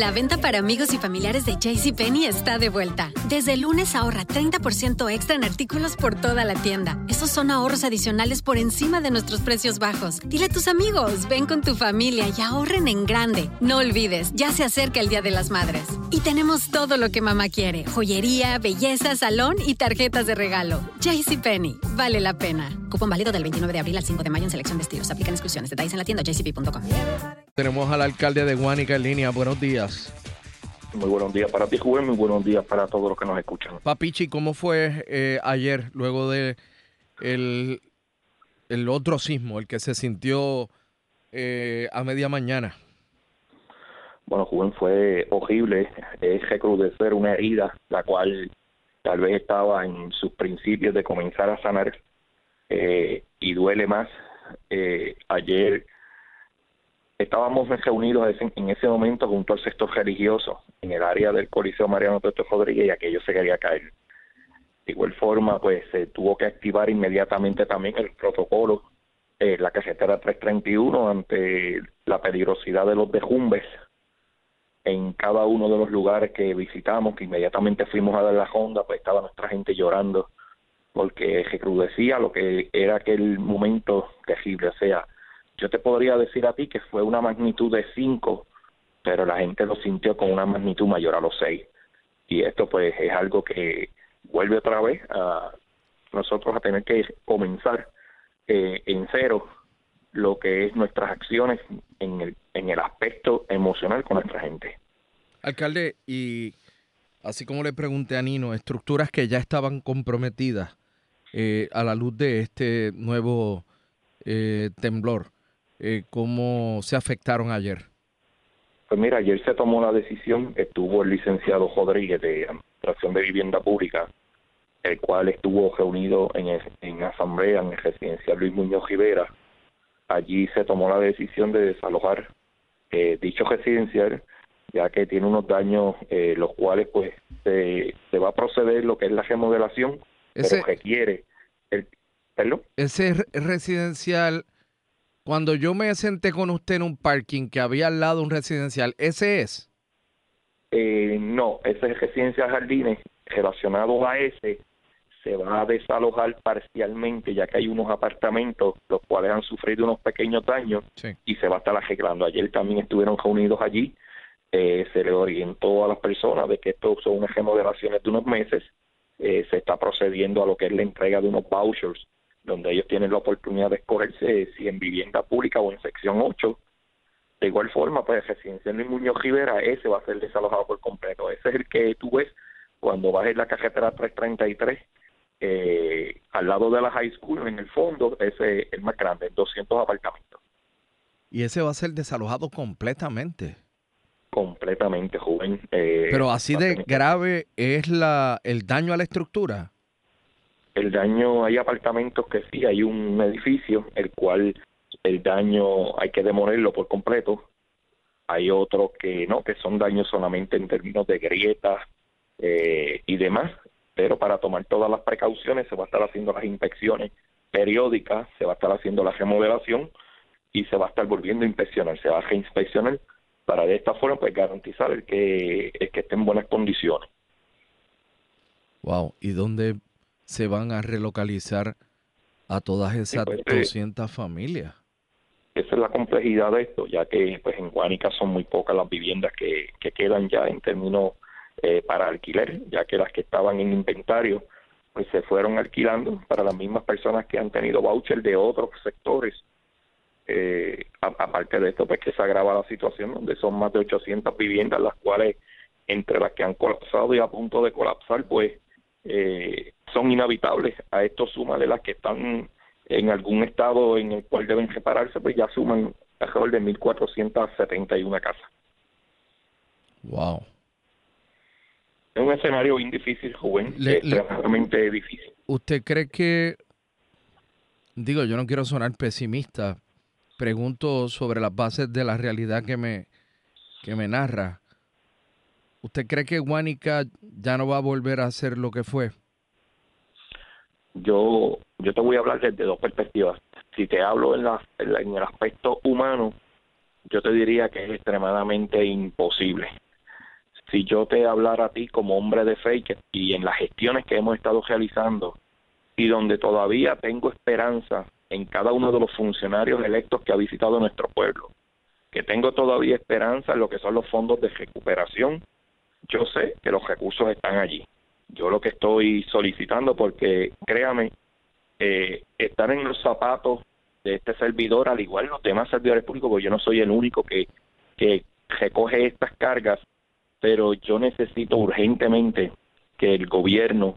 La venta para amigos y familiares de JCPenney está de vuelta. Desde lunes ahorra 30% extra en artículos por toda la tienda. Esos son ahorros adicionales por encima de nuestros precios bajos. Dile a tus amigos, ven con tu familia y ahorren en grande. No olvides, ya se acerca el Día de las Madres. Y tenemos todo lo que mamá quiere: joyería, belleza, salón y tarjetas de regalo. JCPenney, vale la pena. Cupón válido del 29 de abril al 5 de mayo en selección de estilos. Aplican exclusiones. Detalles en la tienda jcp.com. Tenemos al alcalde de Guánica en línea. Buenos días. Muy buenos días para ti, Juven. Muy buenos días para todos los que nos escuchan. Papichi, ¿cómo fue eh, ayer, luego de el, el, otro sismo, el que se sintió eh, a media mañana? Bueno, Juven, fue horrible. Es recrudecer una herida, la cual tal vez estaba en sus principios de comenzar a sanar eh, y duele más. ayer estábamos reunidos en ese momento junto al sector religioso en el área del Coliseo Mariano Petro Rodríguez y aquello se quería caer. De igual forma, pues se tuvo que activar inmediatamente también el protocolo eh, la carretera 331 ante la peligrosidad de los dejumbes en cada uno de los lugares que visitamos, que inmediatamente fuimos a dar la honda, pues estaba nuestra gente llorando porque recrudecía lo que era aquel momento terrible, o sea, yo te podría decir a ti que fue una magnitud de 5, pero la gente lo sintió con una magnitud mayor a los 6. Y esto pues es algo que vuelve otra vez a nosotros a tener que comenzar eh, en cero lo que es nuestras acciones en el, en el aspecto emocional con nuestra gente. Alcalde, y así como le pregunté a Nino, estructuras que ya estaban comprometidas eh, a la luz de este nuevo eh, temblor, eh, cómo se afectaron ayer. Pues mira, ayer se tomó la decisión, estuvo el licenciado Rodríguez de Administración de Vivienda Pública, el cual estuvo reunido en, en asamblea en el residencial Luis Muñoz Rivera. Allí se tomó la decisión de desalojar eh, dicho residencial, ya que tiene unos daños, eh, los cuales pues se, se, va a proceder lo que es la remodelación, ese, pero requiere el... ¿perdón? Ese residencial cuando yo me senté con usted en un parking que había al lado un residencial, ¿ese es? Eh, no, ese es residencial Jardines. Relacionado a ese, se va a desalojar parcialmente, ya que hay unos apartamentos los cuales han sufrido unos pequeños daños y se va a estar arreglando. Ayer también estuvieron reunidos allí. Eh, se le orientó a las personas de que esto son unas remodelaciones de unos meses. Eh, se está procediendo a lo que es la entrega de unos vouchers donde ellos tienen la oportunidad de escogerse si en vivienda pública o en sección 8. De igual forma, pues residencial Luis Muñoz Rivera, ese va a ser desalojado por completo. Ese es el que tú ves cuando vas en la carretera 333, eh, al lado de la high school, en el fondo, ese es el más grande, 200 apartamentos. Y ese va a ser desalojado completamente. Completamente, joven. Eh, Pero así de grave es la el daño a la estructura el daño, hay apartamentos que sí, hay un edificio, el cual el daño hay que demolerlo por completo. Hay otros que no, que son daños solamente en términos de grietas eh, y demás. Pero para tomar todas las precauciones se va a estar haciendo las inspecciones periódicas, se va a estar haciendo la remodelación y se va a estar volviendo a inspeccionar, se va a reinspeccionar para de esta forma pues garantizar el que, el que esté en buenas condiciones. Wow, ¿y dónde se van a relocalizar a todas esas 200 pues, familias? Esa es la complejidad de esto, ya que pues en Guánica son muy pocas las viviendas que, que quedan ya en términos eh, para alquiler, ya que las que estaban en inventario pues se fueron alquilando para las mismas personas que han tenido voucher de otros sectores. Eh, aparte de esto, pues que se agrava la situación, donde son más de 800 viviendas, las cuales entre las que han colapsado y a punto de colapsar, pues eh, son inhabitables. A esto suma de las que están en algún estado en el cual deben repararse, pues ya suman alrededor de 1.471 casas. Wow. Es un escenario bien difícil, joven, extremadamente difícil. ¿Usted cree que, digo, yo no quiero sonar pesimista, pregunto sobre las bases de la realidad que me, que me narra. ¿Usted cree que Guánica ya no va a volver a ser lo que fue? Yo, yo te voy a hablar desde dos perspectivas. Si te hablo en, la, en, el aspecto humano, yo te diría que es extremadamente imposible. Si yo te hablara a ti como hombre de fe y en las gestiones que hemos estado realizando y donde todavía tengo esperanza en cada uno de los funcionarios electos que ha visitado nuestro pueblo, que tengo todavía esperanza en lo que son los fondos de recuperación, yo sé que los recursos están allí. Yo lo que estoy solicitando, porque créame, eh, estar en los zapatos de este servidor, al igual que los demás servidores públicos, porque yo no soy el único que, que recoge estas cargas, pero yo necesito urgentemente que el gobierno